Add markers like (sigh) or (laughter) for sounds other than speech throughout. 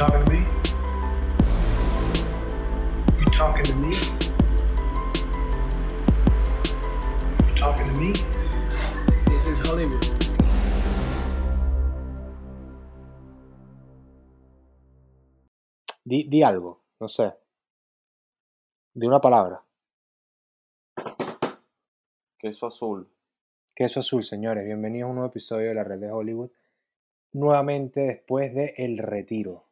talking to me? You talking to me? You talking to me? This is Hollywood. Di, di algo, no sé. Di una palabra. Queso azul. Queso azul, señores. Bienvenidos a un nuevo episodio de la red de Hollywood. Nuevamente después de El Retiro.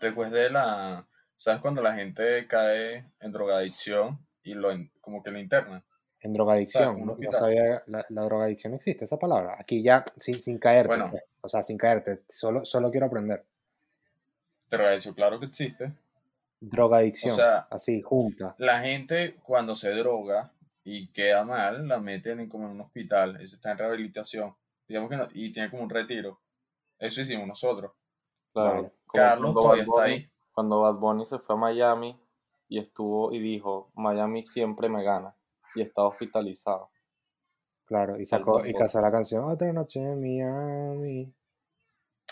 Después de la. ¿Sabes cuando la gente cae en drogadicción y lo como que lo internan? En drogadicción. un No, sabía, la, la drogadicción existe, esa palabra. Aquí ya, sin, sin caerte. Bueno. pues. O sea, sin caerte. Solo, solo quiero aprender. Drogadicción, claro que existe. Drogadicción. O sea- así, junta. La gente cuando se droga y queda mal, la meten en como en un hospital. Eso está en rehabilitación. Digamos que no- y tiene como un retiro. Eso hicimos nosotros. Claro. Carlos todavía está ahí. Cuando Bad Bunny se fue a Miami y estuvo y dijo, Miami siempre me gana. Y está hospitalizado. Claro. Y sacó y casó la canción Otra noche en Miami.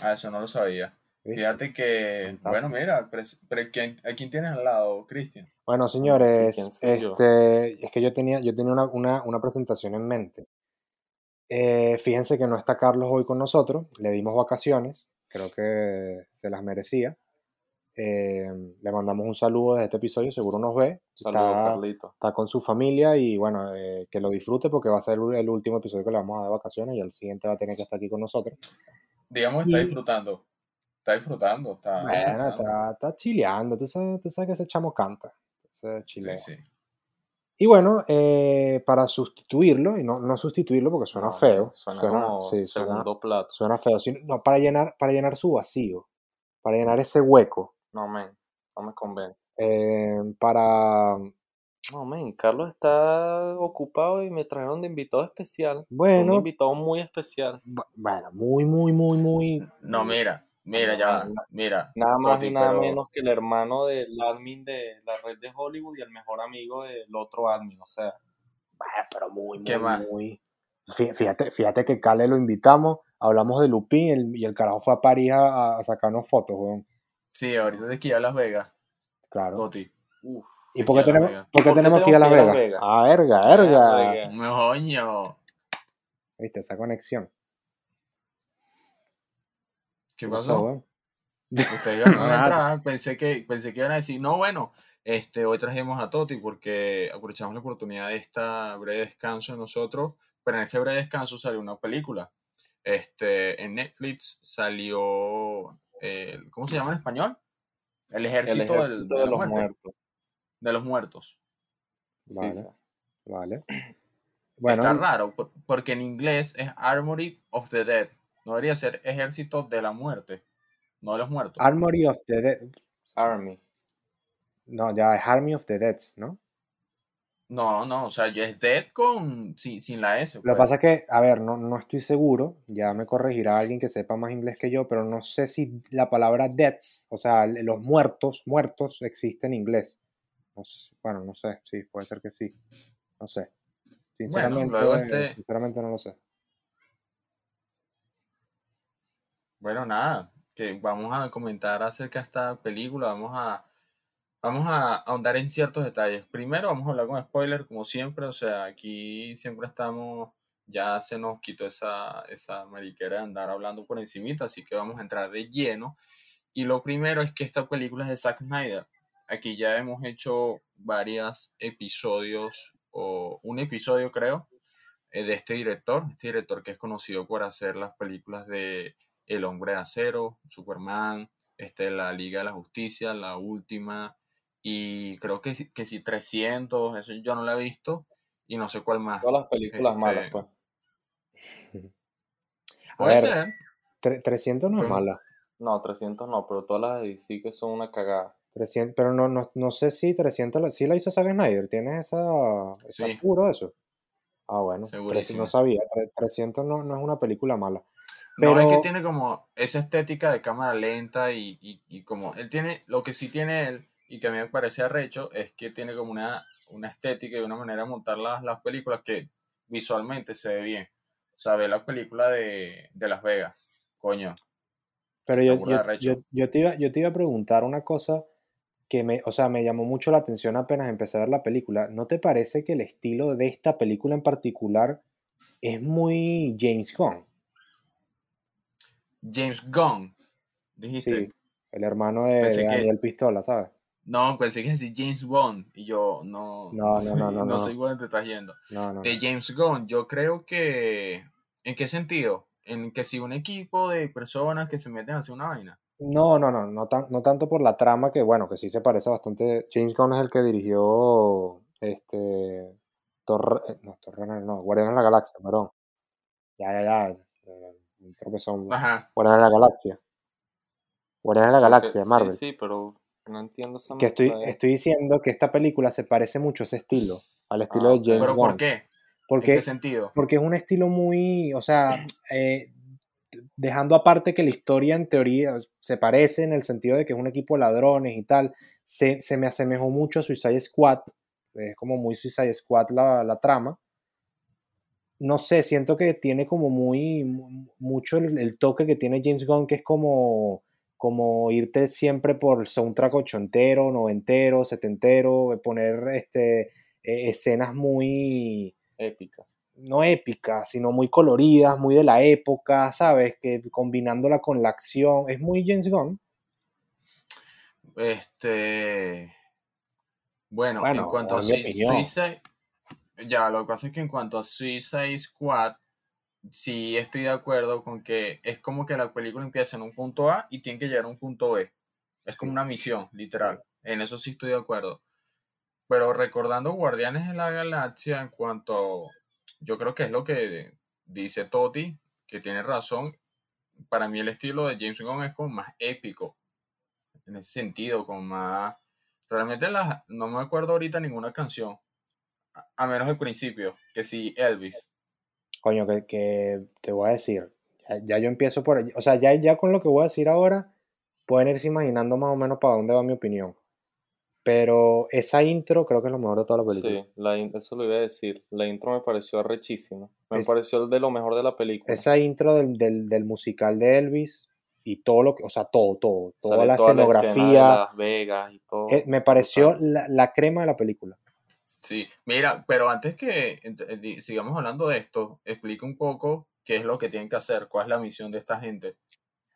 Ah, eso no lo sabía. ¿Viste? Fíjate que, Fantástico. bueno, mira, pres- pre- ¿quién- ¿a quién tienes al lado, Cristian? Bueno, señores, este, es que yo tenía, yo tenía una, una- una presentación en mente. Eh, fíjense que no está Carlos hoy con nosotros, le dimos vacaciones, creo que se las merecía. Eh, le mandamos un saludo desde este episodio, seguro nos ve. Saludos, está, Carlito. está con su familia y bueno, eh, que lo disfrute porque va a ser el último episodio que le vamos a dar de vacaciones y el siguiente va a tener que estar aquí con nosotros. Digamos que está Y- disfrutando. Está disfrutando, está Bueno, está, está chileando, tú sabes, tú sabes que ese chamo canta, ese Sí, chilea. sí. Y bueno, eh, para sustituirlo, y no, no sustituirlo porque suena No, feo, Suena, suena, como sí, suena, segundo plato. suena feo, sino- no, para llenar, para llenar su vacío, para llenar ese hueco, No, men. No me convence. eh, para, No, men. Carlos está ocupado y me trajeron de invitado especial. Un bueno, invitado muy especial. bu- bueno, muy, muy, muy, muy, No, mira, mira, ya, mira. Nada más Toti, y nada pero- menos que el hermano del admin de la red de Hollywood y el mejor amigo del otro admin. O sea, pero muy, ¿Qué muy, más? muy. Fí- Fíjate, fíjate que Cale lo invitamos, hablamos de Lupín el- y el carajo fue a París a, a sacarnos fotos, weón. Sí, ahorita de que a Las Vegas, Claro. Toti. uff. ¿Y por qué tenemos, por qué ¿Por qué tenemos que ir a Las Vegas? Ah, verga, verga. verga. Moño. ¿Viste? Esa conexión. ¿Qué pasó? Ustedes iban a (laughs) Nada. entrar, pensé que, pensé que iban a decir, no, bueno, este, hoy trajimos a Toti porque aprovechamos la oportunidad de esta breve descanso de nosotros, pero en este breve descanso salió una película. Este, en Netflix salió, eh, ¿cómo se llama en español? El El ejército, del- de, los muertos. de los muertos. Vale. sí. Vale. Bueno, Está raro, por- porque en inglés es Armory of the Dead. No debería ser ejército de la muerte, no de los muertos. Armory of the Dead. Army. No, ya es Army of the Dead, ¿no? No, no, o sea, ya es Dead con, sin, sin la S. Lo que pues. pasa es que, a ver, no, no estoy seguro, ya me corregirá alguien que sepa más inglés que yo, pero no sé si la palabra deaths, o sea, los muertos, muertos, existe en inglés. No sé, bueno, no sé, sí, puede ser que sí. No sé. Sinceramente, luego este- sinceramente no lo sé. Bueno, nada, que vamos a comentar acerca de esta película, vamos a, vamos a ahondar en ciertos detalles. Primero vamos a hablar con spoiler, como siempre, o sea, aquí siempre estamos, ya se nos quitó esa, esa mariquera de andar hablando por encimita, así que vamos a entrar de lleno. Y lo primero es que esta película es de Zack Snyder. Aquí ya hemos hecho varios episodios, o un episodio creo, eh, de este director, este director que es conocido por hacer las películas de El Hombre de Acero, Superman, este, la Liga de la Justicia, la última, y creo que, que sí, 300, eso yo no lo he visto, y no sé cuál más. Todas las películas Este, malas, pues. (laughs) Puede ver, ser. tre- 300 no es mala. No, 300 no, pero todas las de DC que son una cagada. 300, pero no, no, no sé si 300 la, sí la hizo Zack Snyder. ¿Tienes esa, ¿estás Sí. seguro de eso? Ah, bueno. Segurísimo. no sabía. tre- 300 no, no es una película mala. No, es que Pero- tiene como esa estética de cámara lenta y, y, y como él tiene, lo que sí tiene él, y que a mí me parece arrecho, es que tiene como una, una estética y una manera de montar las, las películas que visualmente se ve bien. O sea, ve la película de, de Las Vegas, coño. Pero yo, yo, yo te iba, yo te iba a preguntar una cosa que me, o sea, me llamó mucho la atención apenas empecé a ver la película. ¿No te parece que el estilo de esta película en particular es muy James Gunn? James Gunn, dijiste. Sí, el hermano de, que- Daniel Pistola, ¿sabes? No, pensé que decir James Bond y yo no. No, no, no, no, (laughs) no. sé igual te estás yendo. No, no. De James Gunn, yo creo que. ¿En qué sentido? En que si un equipo de personas que se meten a hacer una vaina. No, no, no, no, tan- no tanto por la trama, que bueno, que sí se parece bastante. James Gunn es el que dirigió este. Thor- eh, no, Ragnarok, no, Guardianes de la Galaxia, perdón. Ya, ya, ya. Tropezón. Ajá. Guardianes de la Galaxia. Guardianes de la Galaxia, de Marvel. Sí, pero no entiendo esa Que estoy, de- estoy diciendo que esta película se parece mucho a ese estilo, al estilo Ah, de ok. James ¿Pero Gunn. por qué? ¿En Porque, qué sentido? porque es un estilo muy, o sea, eh, dejando aparte que la historia en teoría se parece en el sentido de que es un equipo de ladrones y tal, se, se me asemejó mucho a Suicide Squad, es como muy Suicide Squad la, la trama. No sé, siento que tiene como muy, mu- mucho el, el toque que tiene James Gunn, que es como, como irte siempre por soundtrack ochentero, noventero, setentero, eh, poner este, eh, escenas muy, épica. no épicas, sino muy coloridas, muy de la época, ¿sabes? Que combinándola con la acción. Es muy James Gunn. Este. Bueno, Bueno, en cuanto a. Suicide. Ya, lo que pasa es que en cuanto a Suicide Squad, sí estoy de acuerdo con que es como que la película empieza en un punto A y tiene que llegar a un punto B. Es como una misión, literal. En eso sí estoy de acuerdo. Pero recordando Guardianes de la Galaxia, en cuanto. Yo creo que es lo que dice Toti, que tiene razón. Para mí, el estilo de James Gunn es como más épico. En ese sentido, como más. Realmente las, no me acuerdo ahorita ninguna canción. A, menos el principio, que sí, Elvis. Coño, que, que te voy a decir. Ya, ya yo empiezo por. O sea, ya, ya con lo que voy a decir ahora, pueden irse imaginando más o menos para dónde va mi opinión. Pero esa intro creo que es lo mejor de toda la película. Sí, la in- eso lo iba a decir. La intro me pareció arrechísima. Me Es- pareció de lo mejor de la película. Esa intro del, del, del musical de Elvis y todo lo que, o sea, todo, todo, toda Sale la toda escena de escenografía, Las Vegas y todo. eh, me pareció la, la crema de la película. Sí, mira, pero antes que eh, sigamos hablando de esto, explica un poco qué es lo que tienen que hacer, cuál es la misión de esta gente.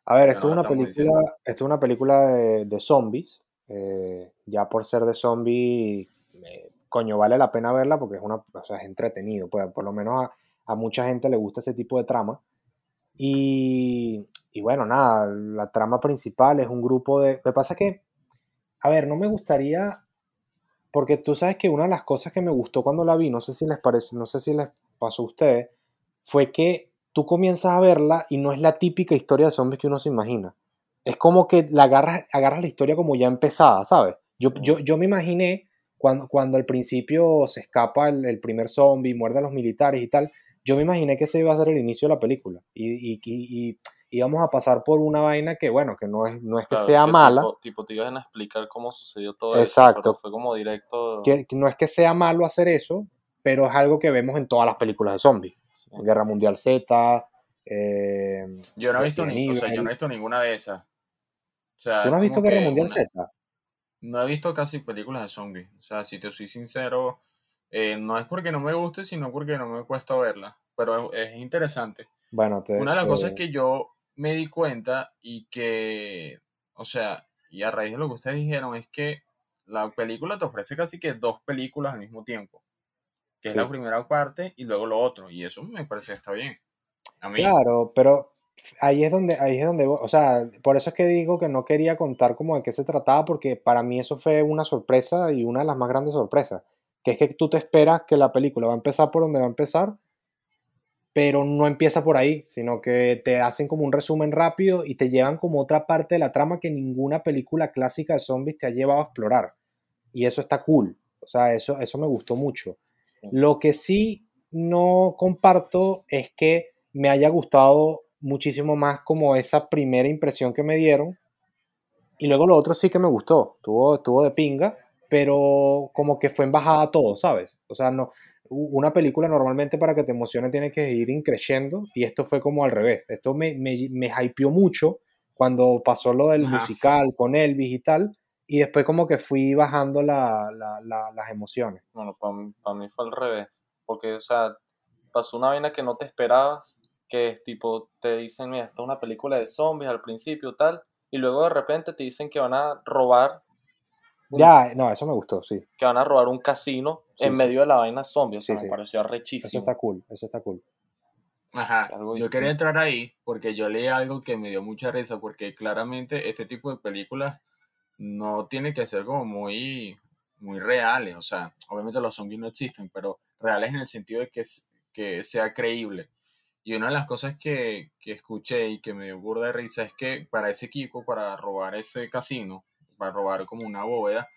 A ver, esto no es una película, esto es una película de, de zombies. eh, ya por ser de zombie, eh, coño, vale la pena verla porque es una, o sea, es entretenido. Pues, por lo menos a, a mucha gente le gusta ese tipo de trama. Y, y bueno, nada, la trama principal es un grupo de. Lo que pasa es que, a ver, no me gustaría. Porque tú sabes que una de las cosas que me gustó cuando la vi, no sé si les parece, no sé si les pasó a ustedes, fue que tú comienzas a verla y no es la típica historia de zombies que uno se imagina. Es como que la agarras, agarras la historia como ya empezada, ¿sabes? Yo, yo, yo me imaginé cuando, cuando al principio se escapa el, el primer zombie, muerde a los militares y tal, yo me imaginé que ese iba a ser el inicio de la película. Y- y íbamos a pasar por una vaina que, bueno, que no es, no es que Claro, sea que mala, Tipo, tipo, te iban a explicar cómo sucedió todo eso. Exacto. pero fue como directo. que, que no es que sea malo hacer eso, pero es algo que vemos en todas las películas de zombies. Guerra Mundial Z, eh, Yo no he visto, ni, o sea, yo no he visto ninguna de esas. O sea, ¿Tú no has visto Guerra Mundial una- Z? No he visto casi películas de zombies. O sea, si te soy sincero, eh, no es porque no me guste, sino porque no me cuesta verla. Pero es, es interesante. Bueno, te, Una de las te- cosas que yo me di cuenta y que, o sea, y a raíz de lo que ustedes dijeron, es que la película te ofrece casi que dos películas al mismo tiempo. Que es la primera parte y luego lo otro. Y eso me parece que está bien. A mí. Claro, pero ahí es donde, ahí es donde, o sea, por eso es que digo que no quería contar como de qué se trataba, porque para mí eso fue una sorpresa y una de las más grandes sorpresas, que es que tú te esperas que la película va a empezar por donde va a empezar, pero no empieza por ahí, sino que te hacen como un resumen rápido y te llevan como otra parte de la trama que ninguna película clásica de zombies te ha llevado a explorar. Y eso está cool, o sea, eso, eso me gustó mucho. Lo que sí no comparto es que me haya gustado muchísimo más como esa primera impresión que me dieron. Y luego lo otro sí que me gustó, tuvo, tuvo de pinga, pero como que fue en bajada todo, ¿sabes? O sea, no, una película normalmente para que te emocione tiene que ir increciendo y esto fue como al revés. Esto me, me, me hypeó mucho cuando pasó lo del Ajá. musical con Elvis y tal, y después como que fui bajando la- la- la- las emociones. Bueno, para mí, pa' mí fue al revés. Porque, o sea, pasó una vaina que no te esperabas, que es tipo, te dicen, mira, esto es una película de zombies al principio, tal, y luego de repente te dicen que van a robar, Ya, no, eso me gustó, sí. que van a robar un casino Sí, en sí. medio de la vaina zombie. O sea, Sí, me pareció Eso arrechísimo. está cool, eso está cool. Ajá, Algo yo quería entrar ahí porque yo leí algo que me dio mucha risa porque claramente este tipo de películas no tiene que ser como muy, muy reales, o sea, obviamente los zombies no existen, pero reales en el sentido de que, que sea creíble. Y una de las cosas que, que escuché y que me dio burda de risa es que para ese equipo, para robar ese casino, para robar como una bóveda,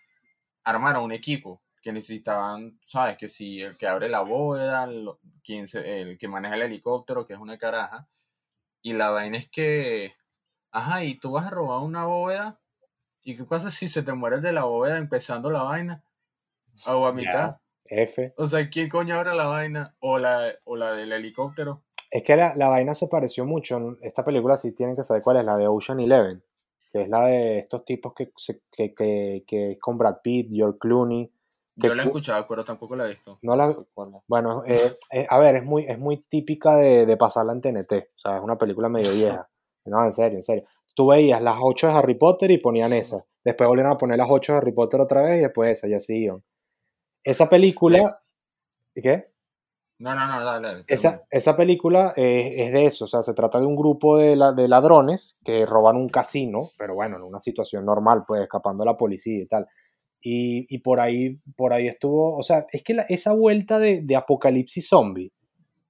armaron un equipo que necesitaban, sabes, que si el que abre la bóveda, lo- quien se- el que maneja el helicóptero, que es una caraja, y la vaina es que, ajá, y tú vas a robar una bóveda, ¿y qué pasa si se te mueres de la bóveda empezando la vaina? O a mitad. F. O sea, ¿quién coño abre la vaina? O la, o la del helicóptero. Es que la, la vaina se pareció mucho. Esta película sí tienen que saber cuál es, la de Ocean Eleven, que es la de estos tipos que, que, que, que es con Brad Pitt, George Clooney. Yo la he cu- escuchado, pero tampoco la he visto. No la. Bueno, eh, eh, a ver, es muy, es muy típica de, de pasarla en TNT. O sea, es una película medio vieja. No, en serio, en serio. Tú veías las 8 de Harry Potter y ponían esa. Después volvieron a poner las 8 de Harry Potter otra vez y después esa, y así iban. Esa película. ¿Qué? No, no, no, dale, dale. Esa, esa película eh, es de eso. O sea, se trata de un grupo de, la- de ladrones que roban un casino, pero bueno, en una situación normal, pues escapando a la policía y tal. Y, y por ahí por ahí estuvo, o sea, es que la- esa vuelta de, de apocalipsis zombie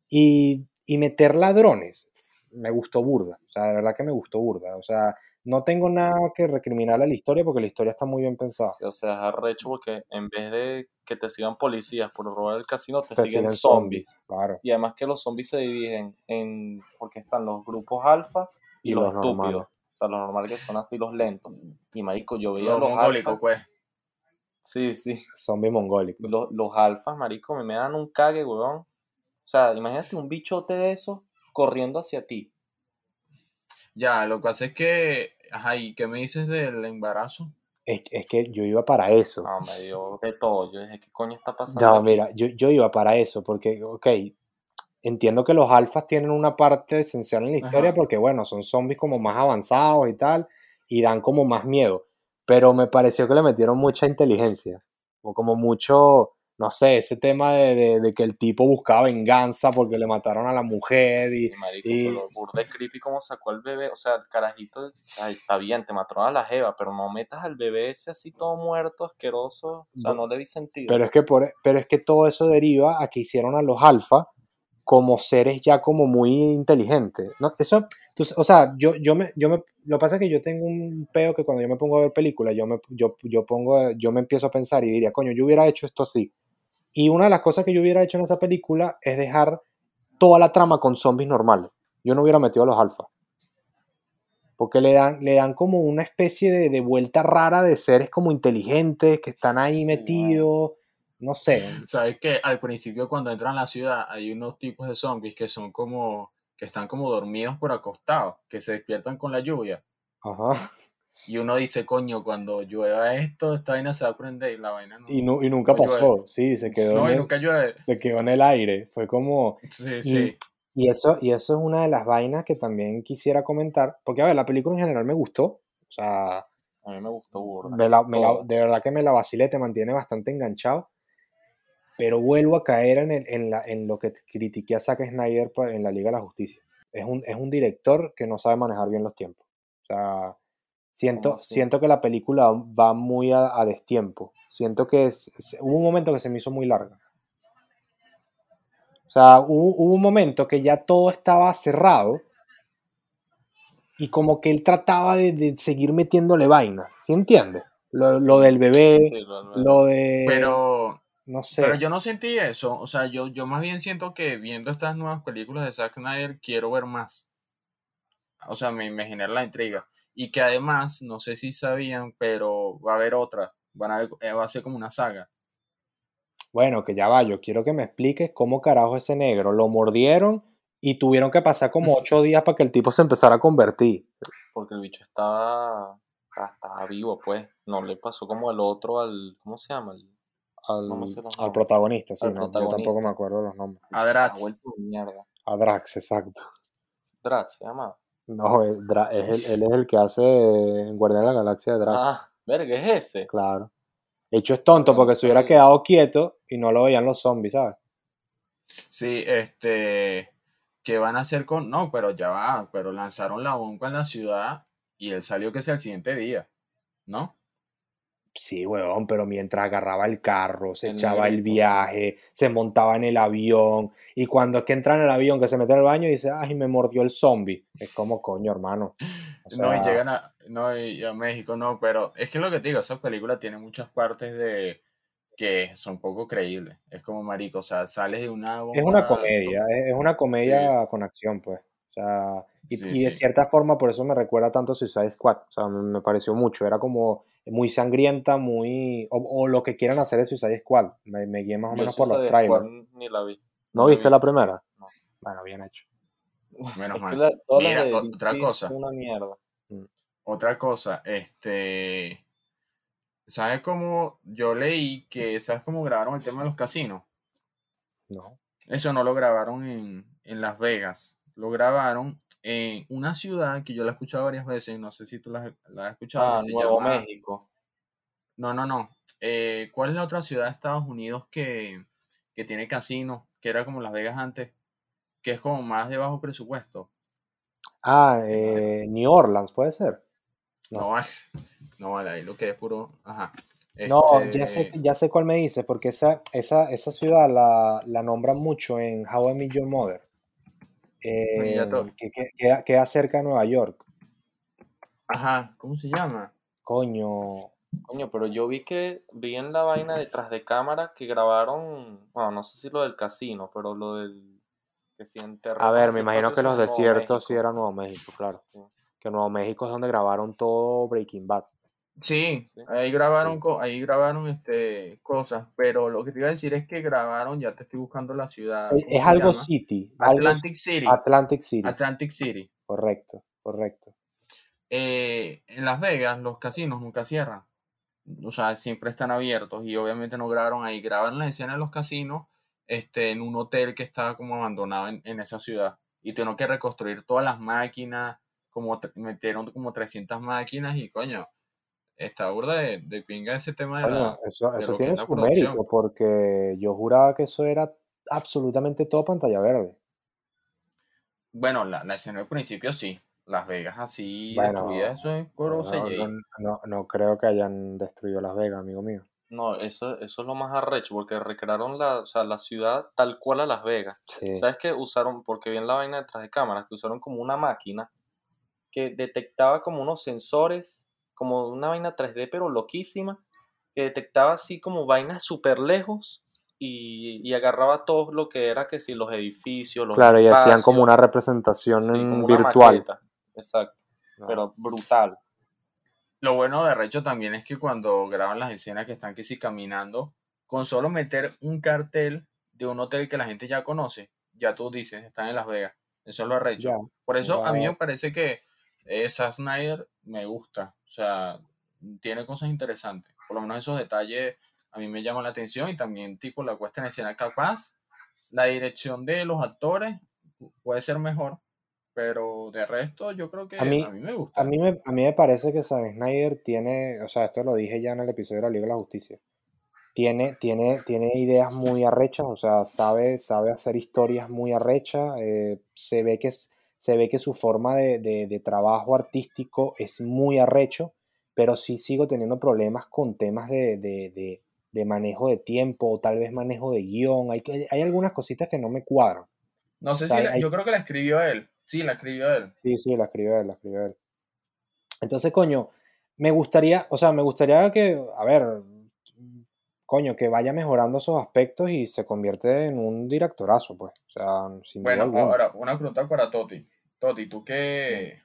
y, y meter ladrones me gustó burda, o sea, de verdad que me gustó burda, o sea, no tengo nada que recriminarle a la historia porque la historia está muy bien pensada. Sí, o sea, es arrecho porque en vez de que te sigan policías por robar el casino, te, Te siguen siguen zombies. claro, Y además que los zombies se dividen en. porque están los grupos alfa y, Y los, los estúpidos. O sea, los normales que son así los lentos. Y marico, yo veía Lo los mongólico, alfas. pues. Sí, sí. zombie mongólico. Los, los alfas, marico, me, me dan un cague, weón. O sea, imagínate un bichote de esos corriendo hacia ti. Ya, lo que pasa es que, ajá, ¿y qué me dices del embarazo? Es, es que yo iba para eso. No, me dio de todo. Yo dije, ¿qué coño está pasando? No, aquí? mira, yo, yo iba para eso, porque, ok, entiendo que los alfas tienen una parte esencial en la historia Ajá. porque, bueno, son zombies como más avanzados y tal, y dan como más miedo, pero me pareció que le metieron mucha inteligencia, o como mucho, no sé, ese tema de, de- de que el tipo buscaba venganza porque le mataron a la mujer y... Sí, marico, y- pero burda de creepy como sacó al bebé, o sea, el carajito, ay, está bien, te mató a la jeva, pero no metas al bebé ese así todo muerto, asqueroso, o sea, no le di sentido. Pero es que, por, pero es que todo eso deriva a que hicieron a los alfa como seres ya como muy inteligentes. ¿no? Eso, entonces, o sea, yo, yo me, yo me, lo que pasa es que yo tengo un peo que cuando yo me pongo a ver películas, yo me, yo, yo pongo, yo me empiezo a pensar y diría, coño, yo hubiera hecho esto así. Y una de las cosas que yo hubiera hecho en esa película es dejar toda la trama con zombies normales. Yo no hubiera metido a los alfa. Porque le dan, le dan como una especie de, de vuelta rara de seres como inteligentes que están ahí Sí, metidos. No sé. Sabes que al principio cuando entran a la ciudad hay unos tipos de zombies que son como, que están como dormidos por acostados, que se despiertan con la lluvia. Ajá. Y uno dice, coño, cuando llueva esto, esta vaina se va a prender y la vaina no. Y, nu- y nunca No llueve. pasó. Sí, se quedó, no, en y nunca llueve. se quedó en el aire. Fue como. Sí, Y, sí. y eso, y eso es una de las vainas que también quisiera comentar. Porque, a ver, la película en general me gustó. O sea, A mí me gustó burda. me la- me la- de verdad que me la vacilé, te mantiene bastante enganchado. Pero vuelvo a caer en, el- en, la- en lo que critiqué a Zack Snyder pa- en la Liga de la Justicia. Es un, es un director que no sabe manejar bien los tiempos. O sea, siento, ¿Cómo así? siento que la película va muy a, a destiempo. Siento que es- hubo un momento que se me hizo muy larga. O sea, hubo, hubo un momento que ya todo estaba cerrado y como que él trataba de, de seguir metiéndole vaina. ¿Sí entiendes? Lo, lo del bebé, Sí, lo- lo- lo de... Pero, no sé. pero yo no sentí eso. O sea, yo, yo más bien siento que viendo estas nuevas películas de Zack Snyder quiero ver más. O sea, me, me genera la intriga. Y que además, no sé si sabían, pero va a haber otra. Van a, ver- eh, va a ser como una saga. Bueno, que ya va, yo quiero que me expliques cómo carajo ese negro lo mordieron y tuvieron que pasar como (laughs) ocho días para que el tipo se empezara a convertir. porque el bicho estaba, estaba vivo, pues. No le pasó como el otro al, ¿cómo se llama? El, Al, al protagonista, sí, Al no, yo protagonista. tampoco me acuerdo los nombres. A Drax. A Drax, exacto. Drax se llama. No, es Dra- es el- él es el que hace en Guardián de la Galaxia de Drax. Ah, verga, es ese. Claro. De hecho es tonto porque se hubiera quedado quieto y no lo veían los zombies, ¿sabes? Sí, este, ¿qué van a hacer con? No, pero ya va, pero lanzaron la bomba en la ciudad y él salió que sea el siguiente día, ¿no? Sí, huevón, pero mientras agarraba el carro, se El echaba el sí. viaje, se montaba en el avión, y cuando es que entra en el avión, que se mete en el baño, dice, ay, me mordió el zombie. Es como, coño, hermano. O No, y sea, llegan a, no, y a México, no, pero es que lo que te digo, esa película tiene muchas partes de que son poco creíbles. Es como marico, o sea, sales de una Es una bomba, comedia, es, una comedia con acción, pues. O sea, y, Sí, y de sí. cierta forma por eso me recuerda tanto Suicide Squad. O sea, me pareció mucho. Era como muy sangrienta, muy... O, o lo que quieran hacer de Suicide Squad. Me, me guié más o Yo menos por los trailers. Squad ni la vi. ¿No la viste vi. la primera? No. Bueno, bien hecho. (laughs) Menos Es mal. la- Mira, de otra cosa. una mierda. Otra cosa, este, ¿sabes cómo yo leí que, ¿sabes cómo grabaron el tema de los casinos? No. Eso no lo grabaron en, en Las Vegas, lo grabaron en una ciudad que yo la he escuchado varias veces, no sé si tú la, la has escuchado, Ah, se Nuevo llama- México. No, no, no. Eh, ¿cuál es la otra ciudad de Estados Unidos que, que tiene casinos, que era como Las Vegas antes, que es como más de bajo presupuesto? Ah, eh, New Orleans, puede ser. No. No, vale, (laughs) no vale, ahí lo que es puro, ajá. No, Este, ya sé, ya sé cuál me dice, porque esa, esa, esa ciudad la, la nombran mucho en How I Met Your Mother. Eh, to- que, que- queda, cerca de Nueva York. Ajá, ¿cómo se llama? Coño, Coño, pero yo vi que vi en la vaina detrás de cámara que grabaron, bueno, no sé si lo del casino, pero lo del que terrenos a ver, me imagino que los desiertos sí eran Nuevo México, claro. Sí. Que Nuevo México es donde grabaron todo Breaking Bad. Sí, Sí. ahí grabaron, Sí. co- ahí grabaron este, cosas, pero lo que te iba a decir es que grabaron, ya te estoy buscando la ciudad. Sí, ¿cómo es algo llama? City, algo Atlantic City. Atlantic City. Atlantic City. Correcto, correcto. Eh, en Las Vegas los casinos nunca cierran. O sea, siempre están abiertos y obviamente no grabaron ahí. Graban la escena de los casinos este, en un hotel que estaba como abandonado en, en esa ciudad. Y tuvieron que reconstruir todas las máquinas, como metieron como 300 máquinas y coño, está burda de, de pinga ese tema de la... eso, de eso lo que tiene su producción. mérito, porque yo juraba que eso era absolutamente todo pantalla verde. Bueno, la, la escena del principio sí. Las Vegas así Bueno, destruidas, eso es puro No, CGI. no, no- no creo que hayan destruido Las Vegas, amigo mío. No, eso, eso es lo más arrecho, porque recrearon la, o sea, la ciudad tal cual a Las Vegas. Sí. ¿Sabes qué? Usaron, porque vi en la vaina detrás de cámaras, que usaron como una máquina que detectaba como unos sensores, como una vaina 3D, pero loquísima, que detectaba así como vainas súper lejos y, y agarraba todo lo que era que si los edificios, los Claro, y hacían como una representación sí, como una virtual. Exacto, No. pero brutal. Lo bueno de Recho también es que cuando graban las escenas que están que sí caminando, con solo meter un cartel de un hotel que la gente ya conoce, ya tú dices, están en Las Vegas. Eso es lo arrecho. Ya, Por eso a mí me parece que eh, Zack Snyder me gusta. O sea, tiene cosas interesantes. Por lo menos esos detalles a mí me llaman la atención y también tipo la puesta en escena capaz. La dirección de los actores puede ser mejor, pero de resto yo creo que A mí- a mí me gusta. A mí, me, a mí me parece que Zack Snyder tiene, o sea, esto lo dije ya en el episodio de la Liga de la Justicia, tiene, tiene, tiene ideas muy arrechas, o sea, sabe, sabe hacer historias muy arrechas, eh, se, ve que, es- se ve que su forma de, de- de trabajo artístico es muy arrecho, pero sí sigo teniendo problemas con temas de, de- de- manejo de tiempo o tal vez manejo de guion, hay, hay algunas cositas que no me cuadran. No sé O sea, si la- hay- yo creo que la escribió él. Sí, la escribió él. Sí, sí, la escribió él, la escribió él. Entonces, coño, me gustaría, o sea, me gustaría que, a ver, coño, que vaya mejorando esos aspectos y se convierte en un directorazo, pues. O sea, sin Bueno, ahora una pregunta para Toti. Toti, tú que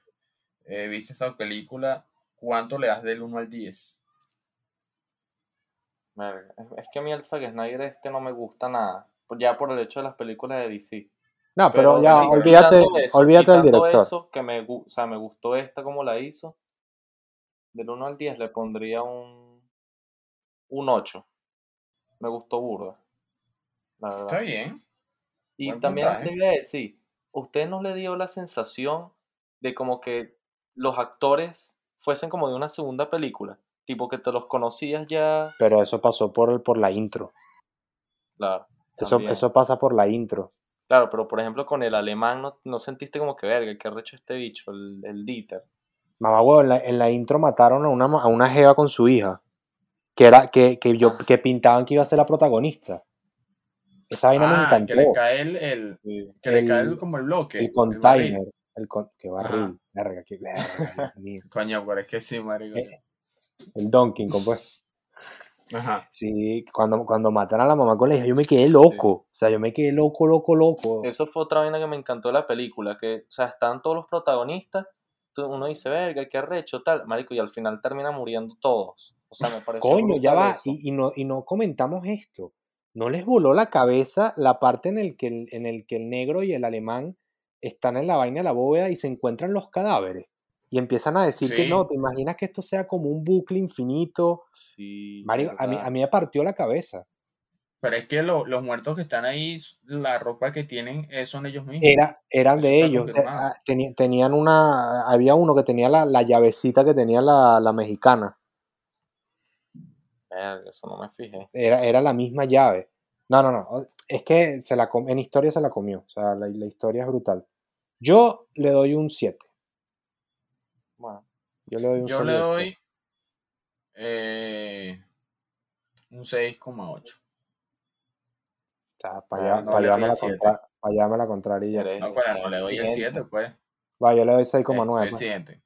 eh, viste esta película, ¿cuánto le das del 1 al 10? Verga, Es que a mí el Zack Snyder este no me gusta nada, ya por el hecho de las películas de DC. No, pero, ya, sí, olvídate, eso, olvídate del director. eso, que me, o sea, me gustó esta como la hizo. Del 1 al 10 le pondría un, un 8. Me gustó burda. La verdad. Está bien. Y Buen también te iba a decir, ¿usted no le dio la sensación de como que los actores fuesen como de una segunda película? Tipo que te los conocías ya. Pero eso pasó por, el- por la intro. Claro, Eso, eso pasa por la intro. Claro, pero por ejemplo con el alemán no, no sentiste como que verga, qué recho este bicho, el, el Dieter. Mamá, huevo, en la, en la intro mataron a una, a una jeva con su hija. Que era, que, que yo, Ah. que pintaban que iba a ser la protagonista. Esa vaina me Ah, encantó. que le cae el, el- que le El- cae el- como el bloque. el el container. El con, qué barril. Verga, qué verga, Dios (laughs) mío. Coño, pero es que sí, marico. Eh. El Donkey Kong, pues. Ajá. Sí, cuando, cuando matan a la mamá con la hija, yo me quedé loco. O sea, yo me quedé loco, loco, loco. Eso fue otra vaina que me encantó de la película, que, o sea, están todos los protagonistas, uno dice, verga, qué arrecho, tal, marico, y al final terminan muriendo todos. O sea, me pareció Coño, ya va. Y, y no, y no comentamos esto. ¿No les voló la cabeza la parte en el, que el, en el que el negro y el alemán están en la vaina de la bóveda y se encuentran los cadáveres? Y empiezan a decir que no, ¿te imaginas que esto sea como un bucle infinito? Sí, Marico, a mí, a mí me partió la cabeza. Pero es que lo- los muertos que están ahí, la ropa que tienen eh, son ellos mismos. Era, eran Eso de ellos. ah, tenían una, había uno que tenía la, la llavecita que tenía la, la mexicana. Eso no me fijé. Era, era la misma llave. No, no, no. Es que se la com- en historia se la comió. O sea, la, la historia es brutal. Yo le doy un 7. Bueno, Yo le doy un Yo le doy eh, un 6,8. O sea, para Ah, allá, no para allá me la contra- para allá me la contraria No, pero no le doy el eres 7, pues. Va, yo le doy Este, 6,9.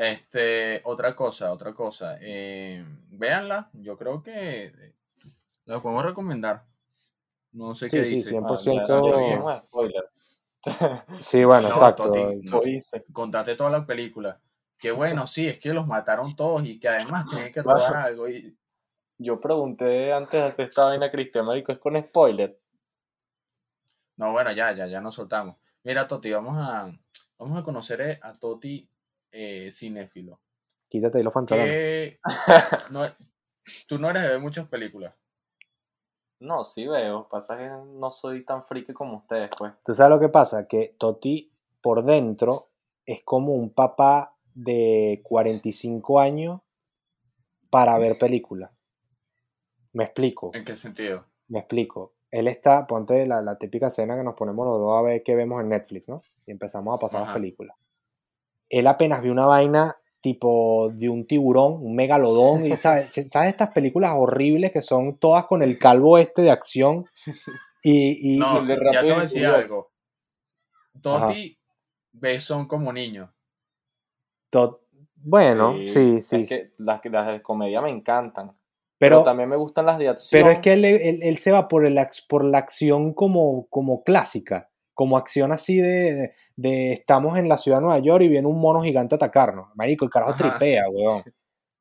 Este, otra cosa, otra cosa. Eh, véanla, yo creo que eh, la podemos recomendar. No sé Sí, qué sí, dice. 100%. Ah. (laughs) Sí, bueno, No, exacto. No. Contate toda la película. Que bueno, sí, es que los mataron todos y que además tienen que robar algo. Y, Yo pregunté antes de hacer esta vaina, Cristian, marico, es con spoiler. no, bueno, ya, ya, ya nos soltamos. Mira, Toti, vamos a, vamos a conocer eh, a Toti eh, cinéfilo. Quítate ahí los pantalones. Que no, (laughs) tú no eres de ver muchas películas. No, sí veo, pasa que no soy tan friki como ustedes, pues. ¿Tú sabes lo que pasa? Que Toti por dentro es como un papá de 45 años para ver (laughs) películas. Me explico, ¿En qué sentido? me explico. Él está, ponte la, la típica escena que nos ponemos los dos a ver qué vemos en Netflix, ¿no? Y empezamos a pasar las películas. Él apenas vio una vaina tipo de un tiburón, un megalodón, y (laughs) ¿sabes? ¿sabes estas películas horribles que son todas con el calvo este de acción? (laughs) Y, y- No, el de ya te voy a decir algo. Toti ve son como niños. To- Bueno, sí, sí. Es que las, las de comedia me encantan. pero, Pero, también me gustan las de acción. pero es que él, él- él se va por, el, por la acción como, como clásica, como acción así de, de, de estamos en la ciudad de Nueva York y viene un mono gigante a atacarnos. Marico, el carajo Ajá. tripea, weón. (laughs)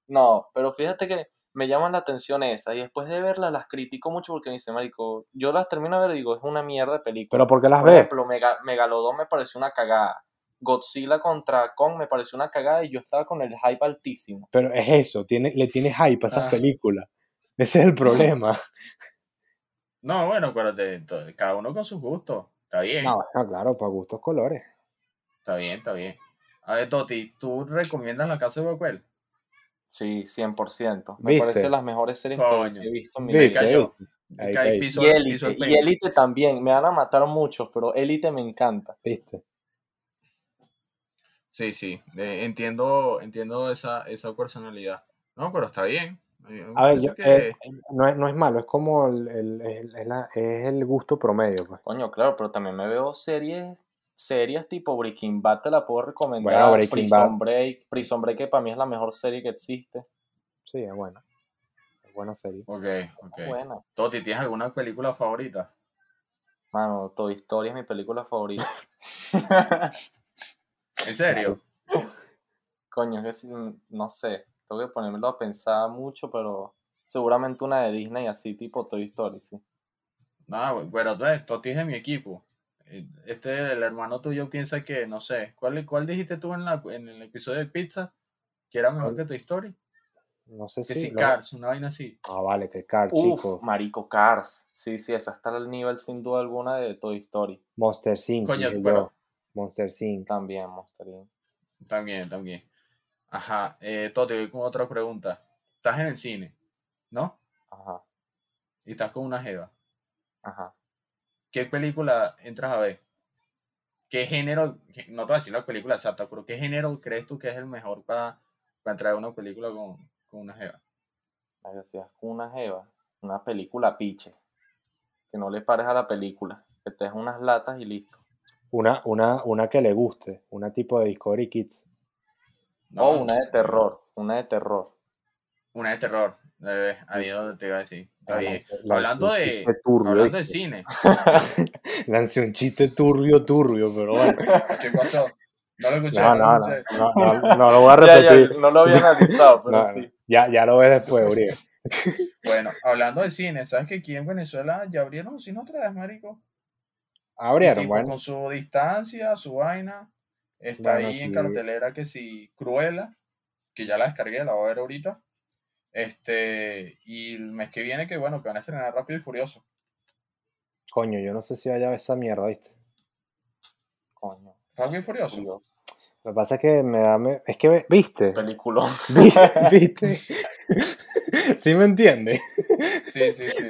No, pero fíjate que me llaman la atención esas y después de verlas las critico mucho porque me dice, marico, yo las termino de ver y digo, es una mierda de película. Pero ¿por qué las Por ves? ejemplo, Mega- Megalodon me pareció una cagada. Godzilla contra Kong me pareció una cagada y yo estaba con el hype altísimo. Pero es eso, tiene, le tiene hype a esas Ah. películas. Ese es el problema. (laughs) No, bueno, pero de- cada uno con sus gustos. Está bien, No, no, claro, para gustos colores. está bien, está bien. A ver, Toti, ¿tú recomiendas La Casa de Papel? Sí, 100%. Me ¿Viste? parece las mejores series Coño. que he visto en mi vida. cayó. Ahí Cae caí. piso- Y Élite, piso el y peine. Élite también. Me van a matar muchos, pero Élite me encanta. ¿Viste? Sí, sí, de- entiendo, entiendo esa, esa personalidad. No, pero está bien. Me A ver, yo- que- eh, no, es, no es malo, es como el, el- el- es la- es el gusto promedio. Pues. Coño, claro, pero también me veo series series tipo Breaking Bad, te la puedo recomendar. Bueno, Breaking Prison Break. Prison Break, que para mí es la mejor serie que existe. Sí, es buena. Es buena serie. Ok, ok. Buena. Toti, ¿tienes alguna película favorita? Mano, Toy Story es mi película favorita. (laughs) (laughs) ¿En serio? Coño, es que no sé. Tengo que ponérmelo a pensar mucho, pero seguramente una de Disney así, tipo Toy Story, sí. No, pero Toti es de mi equipo. eh, este, el hermano tuyo piensa que, no sé, ¿cuál, cuál dijiste tú en, la, en el episodio de pizza? Que era mejor que tu historia. No sé Que si. Cars, una vaina así. Ah, vale, que Cars, Uf, chico. Marico Cars. Sí, sí, esa está al nivel sin duda alguna de Toy Story. Monster Inc. Coño, pero-. Monster Inc. También, Monster Inc. También, también. Ajá, eh, Toti, voy con otra pregunta. Estás en el cine, ¿no? Ajá, Y estás con una jeva. ajá. ¿Qué película entras a ver? ¿Qué género, no te voy a decir la película exacta, pero qué género crees tú que es el mejor para, para entrar a una película con, con una jeva? Ay, si es con una jeva, una película piche. Que no le pares a la película. Que te des unas latas y listo. Una, una, una que le guste. Una tipo de Discovery Kids. No, O una de terror. Una de terror. una de terror. Eh, ahí Sí, es donde te iba a decir. Está bien. Hablando de, turbio, hablando de cine. (laughs) Lancé un chiste turbio, turbio, pero bueno. ¿Qué pasó? No lo escuché. No, no no, lo no, escuché. no, no, no lo voy a (laughs) Ya, ya, repetir. no lo había (laughs) analizado, pero No, sí. ya, ya lo ves después, Uriel. Bueno, hablando de cine, ¿sabes que aquí en Venezuela ya abrieron un cine otra vez, marico? Abrieron, bueno. Con su distancia, su vaina. Está Bueno, ahí en cartelera que si Cruella, que ya la descargué, la voy a ver ahorita. Este, y el mes que viene, que bueno, que van a estrenar Rápido y Furioso. Coño, yo no sé si vaya a ver esa mierda, ¿viste? Coño, Rápido y Furioso. Dios. Lo que pasa es que me da. me- Es que, ¿viste? Peliculón. Vi- (laughs) ¿Viste? (laughs) ¿Sí me entiendes? Sí, sí, sí.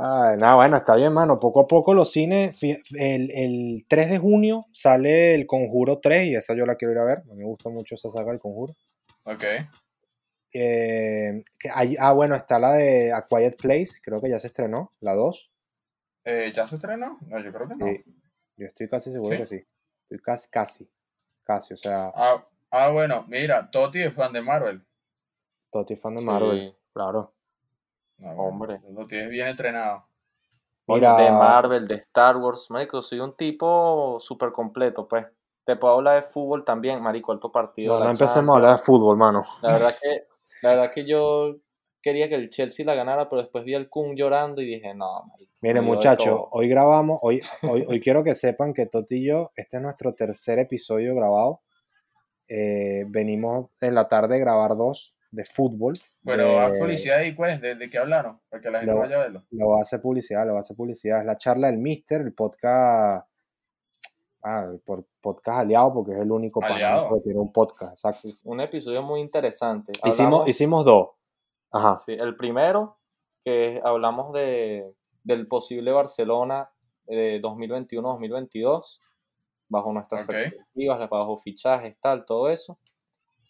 Ah, nada, bueno, está bien, mano. Poco a poco los cines. El, el 3 de junio sale El Conjuro 3 y esa yo la quiero ir a ver. Me gusta mucho esa saga del Conjuro. Ok. Eh, que hay- ah, bueno, está la de A Quiet Place. Creo que ya se estrenó, la 2. Eh, ¿Ya se estrenó? No, yo creo que no. Sí, yo estoy casi seguro ¿Sí? que sí. Estoy casi, casi. Casi, o sea, Ah, ah, bueno, mira, Toti es fan de Marvel. Toti fan de Sí. Marvel, claro. Ah, Hombre. Lo tienes bien entrenado. Mira, De Marvel, de Star Wars, marico, soy un tipo súper completo, pues. Te puedo hablar de fútbol también, marico, alto partido. no, la no empecemos a hablar de fútbol, mano. La verdad que, la verdad que yo quería que el Chelsea la ganara, pero después vi al Kun llorando y dije, no, marico. De muchachos, todo". hoy grabamos, hoy, hoy, hoy quiero que sepan que Toti y yo, este es nuestro tercer episodio grabado. Eh, venimos en la tarde a grabar dos de fútbol. Bueno, de- haz publicidad ahí, pues, ¿de, de qué hablaron? Para que la gente Lo- vaya a verlo. A hacer publicidad, a hacer publicidad. Es la charla del Mister, el podcast. Ah, el por- podcast aliado, porque es el único Aliado. que tiene un podcast, exacto. Un episodio muy interesante. Hicimos, Hablamos- hicimos dos. Ajá. Sí, el primero, que hablamos de, del posible Barcelona de 2021-2022, bajo nuestras perspectivas, bajo fichajes, tal, todo eso.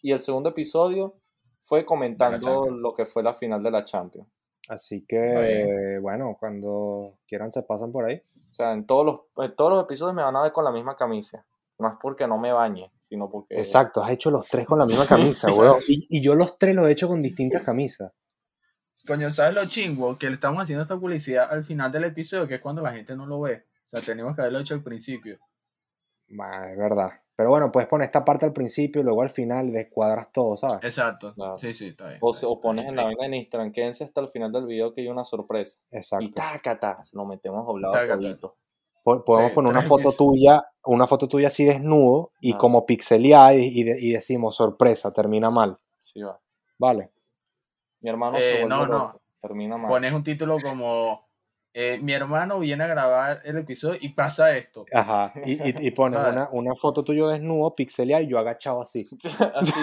Y el segundo episodio fue comentando lo que fue la final de la Champions. Así que, bueno, cuando quieran se pasan por ahí. O sea, en todos los, en todos los episodios me van a ver con la misma camisa. No es porque no me bañe, sino porque... Exacto, has hecho los tres con la misma camisa, Sí. weón. Y, y yo los tres los he hecho con distintas camisas. Coño, ¿sabes lo chingo? Que le estamos haciendo esta publicidad al final del episodio, que es cuando la gente no lo ve. O sea, tenemos que haberlo hecho al principio. Ma, Es verdad. Pero bueno, puedes poner esta parte al principio y luego al final descuadras todo, ¿sabes? Exacto. Claro. Sí, sí, está bien. O, está pones en la vaina en Instagram, quédense hasta el final del video que hay una sorpresa. Y Exacto. tácata, lo metemos doblado Tácata. todito. Po- Podemos poner una foto tuya, una foto tuya así desnudo y Ah. como pixeleada y, y de- y decimos sorpresa, termina mal. Sí, va. Vale. Mi hermano Eh, se no, no. Termina mal. Pones un título como eh, Mi hermano viene a grabar el episodio y pasa esto. Ajá. Y, y, (laughs) ¿Sabes? una, una foto tuyo desnudo, pixeleada y yo agachado así. (laughs) Así.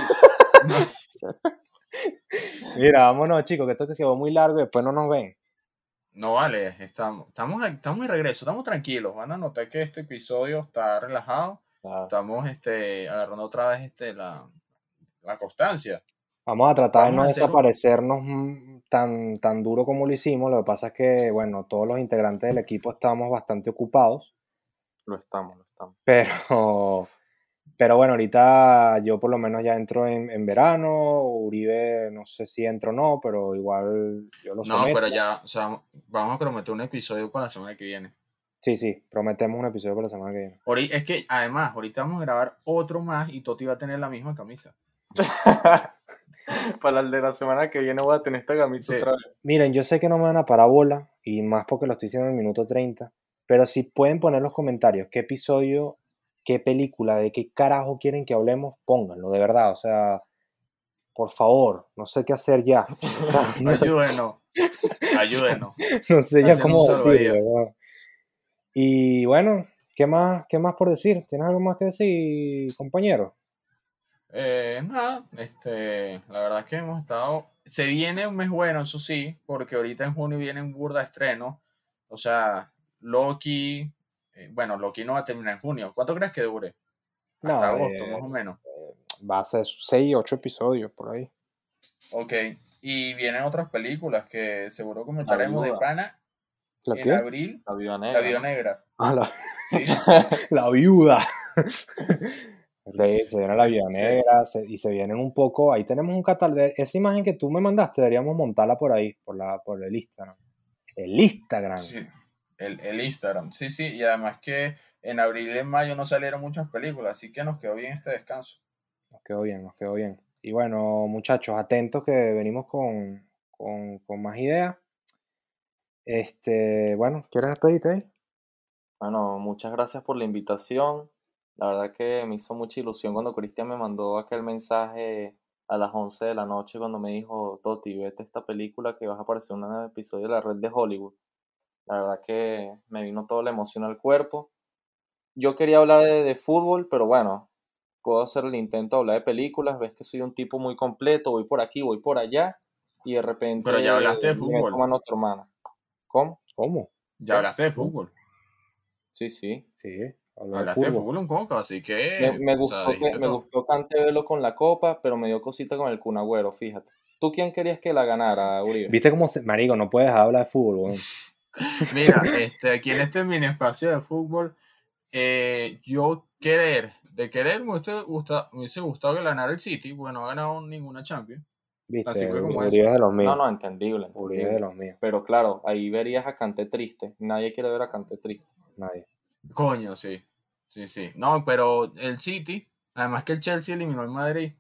(laughs) Mira, vámonos, chicos, que esto que quedó muy largo y después no nos ven. No vale, estamos, estamos, estamos de regreso, estamos tranquilos. Van a notar que este episodio está relajado. Estamos este, agarrando otra vez este, la, la constancia. Vamos a tratar de no un- desaparecernos mm, tan, tan duro como lo hicimos. Lo que pasa es que, bueno, todos los integrantes del equipo estamos bastante ocupados. Lo estamos, lo estamos. Pero, pero bueno, ahorita yo por lo menos ya entro en, en verano. Uribe, no sé si entro o no, pero igual yo lo No, someto. pero ya, o sea, vamos a prometer un episodio para la semana que viene. Sí, sí, prometemos un episodio para la semana que viene. Es que además, ahorita vamos a grabar otro más y Toti va a tener la misma camisa. (laughs) (laughs) Para el de la semana que viene voy a tener esta camisa Sí. otra vez. Miren, yo sé que no me van a parar bola, y más porque lo estoy diciendo en el minuto 30, Pero si pueden poner en los comentarios qué episodio, qué película, de qué carajo quieren que hablemos, pónganlo, de verdad. O sea, por favor, no sé qué hacer ya. O sea, no, (laughs) Ayúdenos. Ayúdenos. (laughs) no sé ya cómo decirlo. Y bueno, ¿qué más, ¿qué más por decir? ¿Tienes algo más que decir, compañero? Eh, nada, este, la verdad es que hemos estado. Se viene un mes bueno, eso sí, porque ahorita en junio viene un burda estreno. O sea, Loki. eh, bueno, Loki no va a terminar en junio. ¿Cuánto crees que dure? No, Hasta agosto, eh, más o menos. Va a ser 6, 8 episodios por ahí. Ok. Y vienen otras películas que seguro comentaremos de Viuda. pana ¿La en qué? abril. La viuda La negra. Viuda Negra. Ah, la, Sí. (laughs) la viuda. (laughs) Se viene la negra se- y se vienen un poco. Ahí tenemos un catálogo. Esa imagen que tú me mandaste, deberíamos montarla por ahí, por, la, por el Instagram. El Instagram. Sí, el, el Instagram. Sí, sí, y además que en abril y en mayo no salieron muchas películas, así que nos quedó bien este descanso. Nos quedó bien, nos quedó bien. Y bueno, muchachos, atentos que venimos con, con, con más ideas. Este, bueno, ¿quieres despedirte ahí? Bueno, muchas gracias por la invitación. La verdad que me hizo mucha ilusión cuando Cristian me mandó aquel mensaje a las 11 de la noche cuando me dijo, Toti, vete esta película que vas a aparecer en un episodio de la red de Hollywood. La verdad que me vino toda la emoción al cuerpo. Yo quería hablar de, de fútbol, pero bueno, puedo hacer el intento de hablar de películas. Ves que soy un tipo muy completo, voy por aquí, voy por allá, y de repente... Pero ya hablaste de fútbol. toman otra hermana. ¿Cómo? ¿Cómo? Ya hablaste de fútbol. Sí, sí. Sí, hablar de Hablaste de fútbol. fútbol un poco, así que. Me, me o gustó, sea, que, me gustó Cantevelo con la copa, pero me dio cosita con el Kun Agüero, fíjate. ¿Tú quién querías que la ganara, Uribe? ¿Viste cómo se... Marico, no puedes hablar de fútbol, weón. (laughs) Mira, este, aquí en este mini espacio de fútbol, eh, yo querer, de querer, me hubiese, gusta- me hubiese gustado que ganara el City, porque no ha ganado ninguna Champions. ¿Viste? Así fue como Uribe es de los míos. No, no, entendible. Uribe es entendible. de los míos. Pero claro, ahí verías a Canté triste. Nadie quiere ver a Canté triste. Nadie. Coño, sí. Sí, sí. No, pero el City, además que el Chelsea eliminó al Madrid.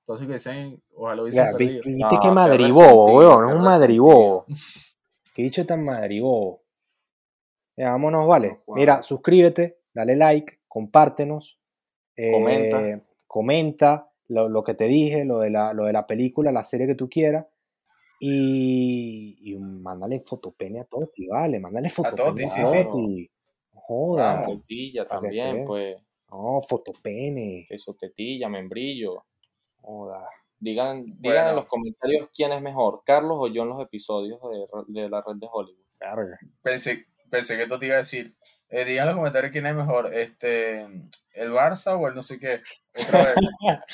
Entonces que dicen, ojalá hubiesen vi- perdido. ¿Viste No, qué madribobo, weón? Es un madribobo. (laughs) Qué dicho tan madribobo. Ya, vámonos, vale. Wow. Mira, suscríbete, dale like, compártenos. eh, Comenta. comenta lo, lo que te dije, lo de, la, lo de la película, la serie que tú quieras. Y, y mándale fotopene a Toti, vale. Mándale fotopene Toti, a sí, sí. Toti. No jodas. Tetilla que también, pues. No, fotopene. Eso, tetilla, membrillo. Joda. Digan, digan Bueno. en los comentarios quién es mejor, Carlos o yo en los episodios de, de la red de Hollywood. Verga. Pensé, pensé que esto te iba a decir. Eh, digan en los comentarios quién es mejor, este, el Barça o el no sé qué. Otra vez. (laughs)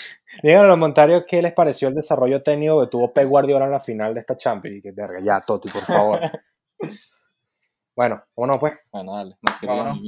Digan en los comentarios qué les pareció el desarrollo técnico que tuvo Pep Guardiola en la final de esta Champions. Y que verga, ya, Toti, por favor. (laughs) bueno, vámonos pues. Bueno, dale, nos Vámonos.